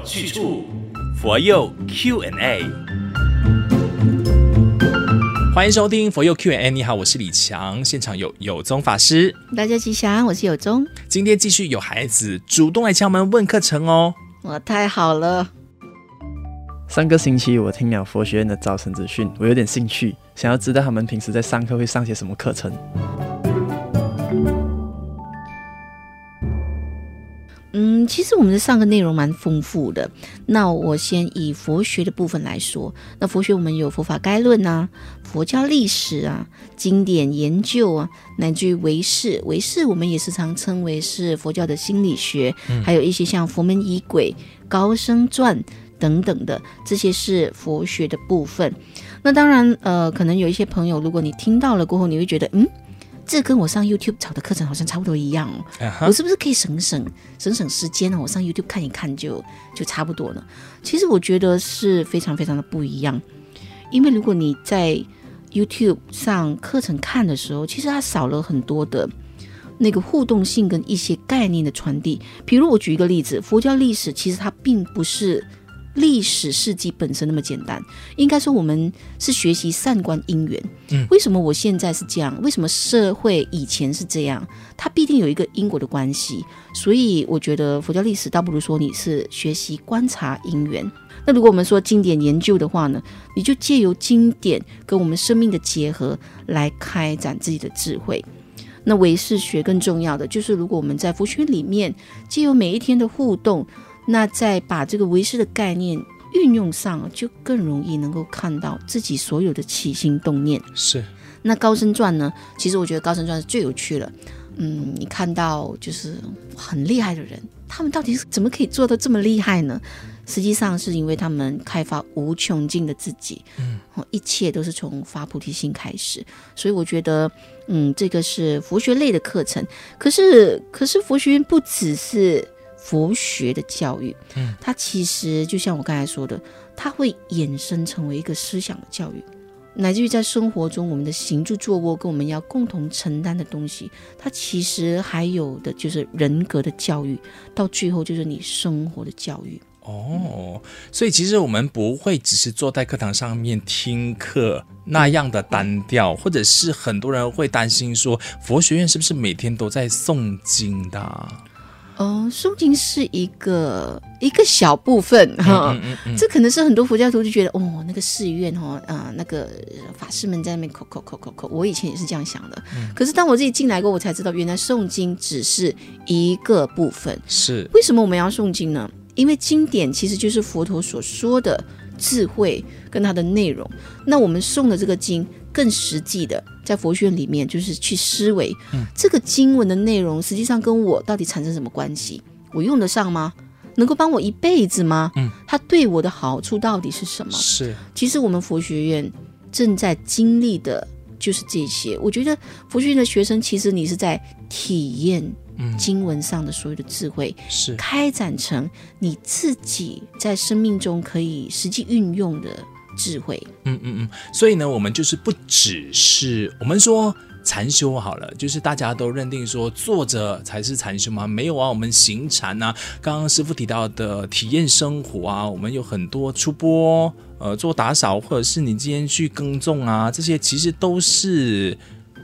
有去处，佛佑 Q&A。欢迎收听佛佑 Q&A。你好，我是李强，现场有有宗法师。大家吉祥，我是有宗。今天继续有孩子主动来敲门问课程哦。哇，太好了！上个星期我听了佛学院的招生资讯，我有点兴趣，想要知道他们平时在上课会上些什么课程。嗯，其实我们的上课内容蛮丰富的。那我先以佛学的部分来说，那佛学我们有佛法概论啊，佛教历史啊，经典研究啊，乃至于唯识。唯识我们也时常称为是佛教的心理学，嗯、还有一些像佛门仪轨、高僧传等等的，这些是佛学的部分。那当然，呃，可能有一些朋友，如果你听到了过后，你会觉得，嗯。这跟我上 YouTube 找的课程好像差不多一样哦，uh huh. 我是不是可以省省省省时间呢？我上 YouTube 看一看就就差不多了。其实我觉得是非常非常的不一样，因为如果你在 YouTube 上课程看的时候，其实它少了很多的那个互动性跟一些概念的传递。比如我举一个例子，佛教历史其实它并不是。历史事迹本身那么简单，应该说我们是学习善观因缘。嗯，为什么我现在是这样？为什么社会以前是这样？它必定有一个因果的关系。所以我觉得佛教历史倒不如说你是学习观察因缘。那如果我们说经典研究的话呢，你就借由经典跟我们生命的结合来开展自己的智慧。那唯识学更重要的就是，如果我们在佛学里面借由每一天的互动。那再把这个为师的概念运用上，就更容易能够看到自己所有的起心动念。是。那高僧传呢？其实我觉得高僧传是最有趣的。嗯，你看到就是很厉害的人，他们到底是怎么可以做到这么厉害呢？实际上是因为他们开发无穷尽的自己。嗯，一切都是从发菩提心开始。所以我觉得，嗯，这个是佛学类的课程。可是，可是佛学院不只是。佛学的教育，嗯，它其实就像我刚才说的，它会衍生成为一个思想的教育，乃至于在生活中我们的行住坐卧跟我们要共同承担的东西，它其实还有的就是人格的教育，到最后就是你生活的教育。哦，所以其实我们不会只是坐在课堂上面听课那样的单调，或者是很多人会担心说，佛学院是不是每天都在诵经的？哦，诵经是一个一个小部分哈，嗯嗯嗯嗯、这可能是很多佛教徒就觉得哦，那个寺院哦，啊、呃，那个法师们在那边口口口口口，我以前也是这样想的。嗯、可是当我自己进来过，我才知道原来诵经只是一个部分。是为什么我们要诵经呢？因为经典其实就是佛陀所说的智慧跟它的内容。那我们诵的这个经。更实际的，在佛学里面，就是去思维，嗯，这个经文的内容，实际上跟我到底产生什么关系？我用得上吗？能够帮我一辈子吗？嗯，它对我的好处到底是什么？是，其实我们佛学院正在经历的就是这些。我觉得佛学院的学生，其实你是在体验经文上的所有的智慧，是开展成你自己在生命中可以实际运用的。智慧，嗯嗯嗯，所以呢，我们就是不只是我们说禅修好了，就是大家都认定说坐着才是禅修吗？没有啊，我们行禅啊，刚刚师傅提到的体验生活啊，我们有很多出钵，呃，做打扫，或者是你今天去耕种啊，这些其实都是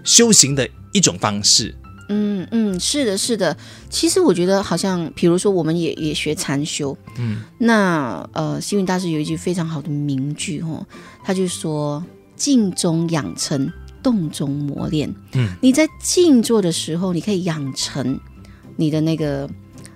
修行的一种方式。嗯嗯，是的，是的。其实我觉得好像，比如说，我们也也学禅修。嗯，那呃，星云大师有一句非常好的名句哦，他就说：“静中养成，动中磨练。”嗯，你在静坐的时候，你可以养成你的那个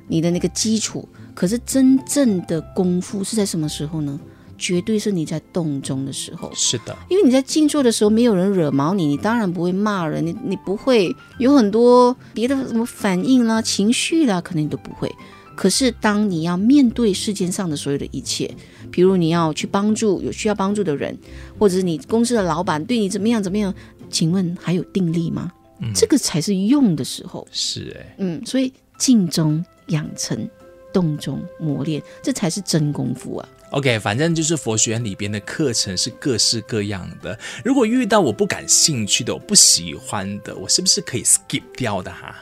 你的那个基础。可是真正的功夫是在什么时候呢？绝对是你在动中的时候，是的，因为你在静坐的时候，没有人惹毛你，你当然不会骂人，你你不会有很多别的什么反应啦、情绪啦，可能你都不会。可是当你要面对世间上的所有的一切，比如你要去帮助有需要帮助的人，或者是你公司的老板对你怎么样怎么样，请问还有定力吗？嗯，这个才是用的时候。是哎，嗯，所以静中养成，动中磨练，这才是真功夫啊。OK，反正就是佛学院里边的课程是各式各样的。如果遇到我不感兴趣的、我不喜欢的，我是不是可以 skip 掉的哈？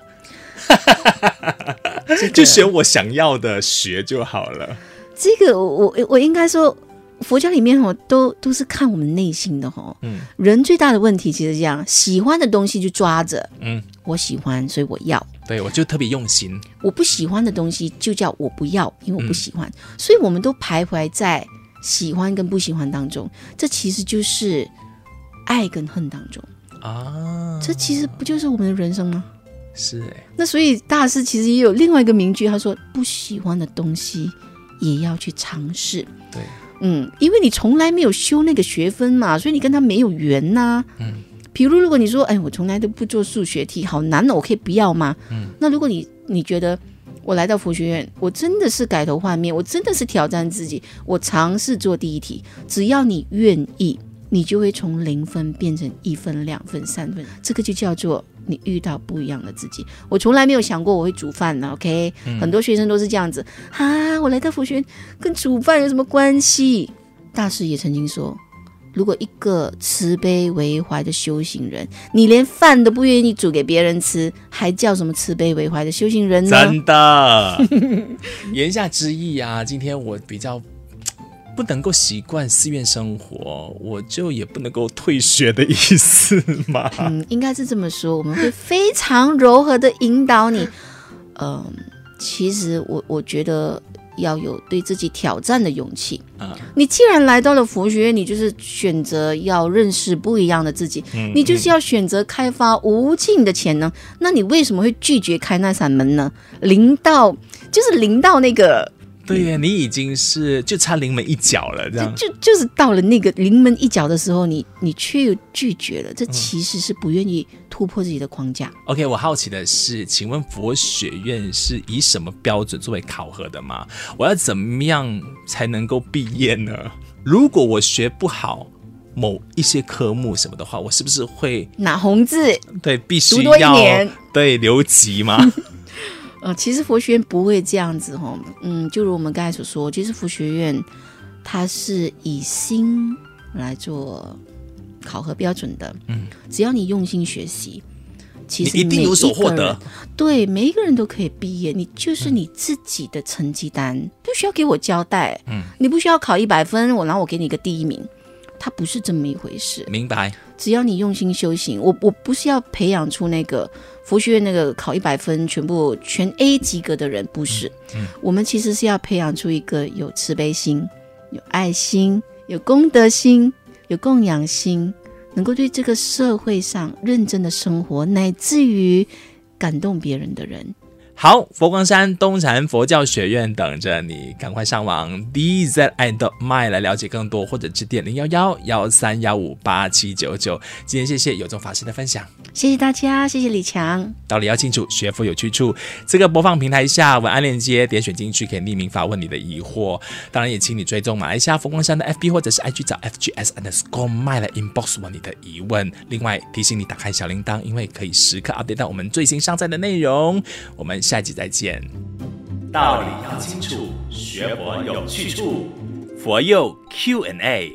这个、就选我想要的学就好了。这个我我我应该说，佛教里面哦，都都是看我们内心的哦。嗯，人最大的问题其实这样，喜欢的东西就抓着。嗯，我喜欢，所以我要。对，我就特别用心。我不喜欢的东西就叫我不要，因为我不喜欢。嗯，所以我们都徘徊在喜欢跟不喜欢当中。这其实就是爱跟恨当中啊。这其实不就是我们的人生吗？是哎。那所以大师其实也有另外一个名句，他说：“不喜欢的东西也要去尝试。”对，嗯，因为你从来没有修那个学分嘛，所以你跟他没有缘呐，啊。嗯。比如，如果你说，哎，我从来都不做数学题，好难哦，我可以不要吗？嗯，那如果你你觉得我来到佛学院，我真的是改头换面，我真的是挑战自己，我尝试做第一题，只要你愿意，你就会从零分变成一分、两分、三分，这个就叫做你遇到不一样的自己。我从来没有想过我会煮饭呢，OK？嗯，很多学生都是这样子啊，我来到佛学院跟煮饭有什么关系？大师也曾经说。如果一个慈悲为怀的修行人，你连饭都不愿意煮给别人吃，还叫什么慈悲为怀的修行人呢？真的，言下之意啊，今天我比较不能够习惯寺院生活，我就也不能够退学的意思嘛。嗯，应该是这么说，我们会非常柔和的引导你。嗯，其实我我觉得。要有对自己挑战的勇气啊！你既然来到了佛学院，你就是选择要认识不一样的自己，嗯、你就是要选择开发无尽的潜能。嗯、那你为什么会拒绝开那扇门呢？临到就是临到那个。对呀，你已经是就差临门一脚了，这样就就是到了那个临门一脚的时候，你你却又拒绝了，这其实是不愿意突破自己的框架。OK，我好奇的是，请问佛学院是以什么标准作为考核的吗？我要怎么样才能够毕业呢？如果我学不好某一些科目什么的话，我是不是会拿红字？对，必须要对留级吗？呃，其实佛学院不会这样子哈，嗯，就如我们刚才所说，其实佛学院它是以心来做考核标准的，嗯，只要你用心学习，其实你一定有所获得，对，每一个人都可以毕业，你就是你自己的成绩单，嗯、不需要给我交代，嗯，你不需要考一百分，我然后我给你一个第一名，它不是这么一回事，明白？只要你用心修行，我我不是要培养出那个。佛学院那个考一百分全部全 A 及格的人不是，嗯嗯、我们其实是要培养出一个有慈悲心、有爱心、有功德心、有供养心，能够对这个社会上认真的生活，乃至于感动别人的人。好，佛光山东禅佛教学院等着你，赶快上网 dzi.my 来了解更多，或者致电零幺幺幺三幺五八七九九。今天谢谢有宗法师的分享，谢谢大家，谢谢李强。道理要清楚，学佛有去处。这个播放平台下文案链接，点选进去可以匿名发问你的疑惑。当然也请你追踪马来西亚佛光山的 FB 或者是 IG 找 FGS underscore my 来 inbox 问你的疑问。另外提醒你打开小铃铛，因为可以时刻 update 到我们最新上载的内容。我们。下集再见。道理要清楚，学佛有去处。佛佑 Q&A。